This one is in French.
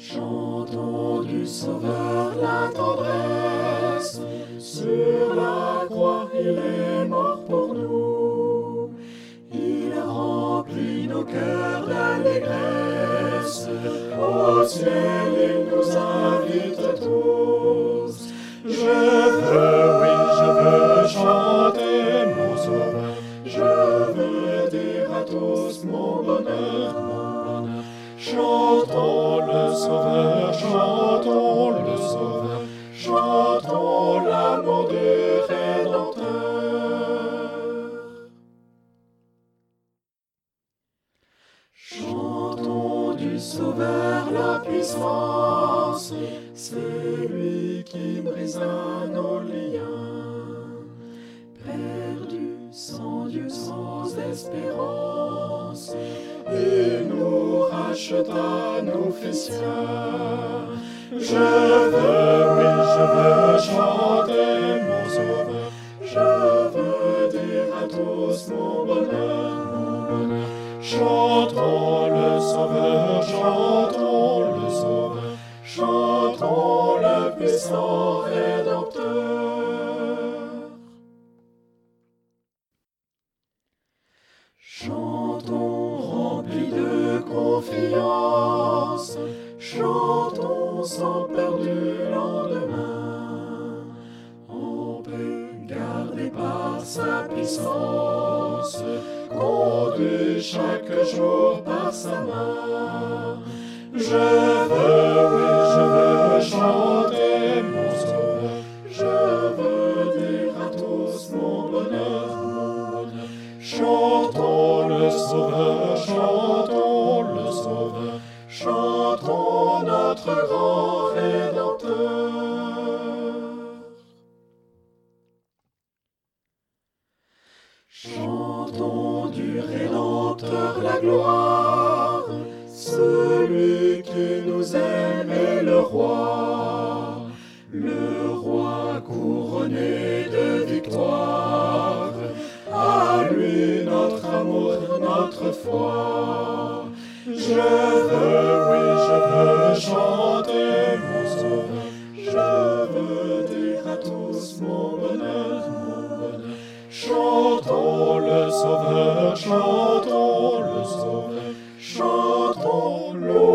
Chantons du Sauveur la tendresse, sur la croix il est mort pour nous. Il remplit nos cœurs d'allégresse, au ciel il Sauveur, chantons le Sauveur, chantons l'amour du Rédempteur. Chantons du Sauveur la puissance, c'est lui qui brisa nos liens. Perdu, sans Dieu, sans espérance, il nous racheta, nous fit sien. Je veux, oui, je veux chanter mon Sauveur, je veux dire à tous mon bonheur, mon bonheur. Chantons le Sauveur, chantons le Sauveur, chantons le puissant Rédempteur. Chantons remplis de confiance, chantons sans peur du lendemain, en paix gardés par sa puissance, conduits chaque jour par sa main. Je veux, oui, je veux chanter mon Sauveur, je veux dire à tous mon bonheur. Chantons le Sauveur, chantons chantons notre grand Rédempteur. Chantons du Rédempteur la gloire, celui qui nous aime est le roi, le roi couronné de victoire. À lui notre amour, notre foi. Je mon bonheur, mon bonheur. Chantons le Sauveur, chantons le Sauveur, chantons le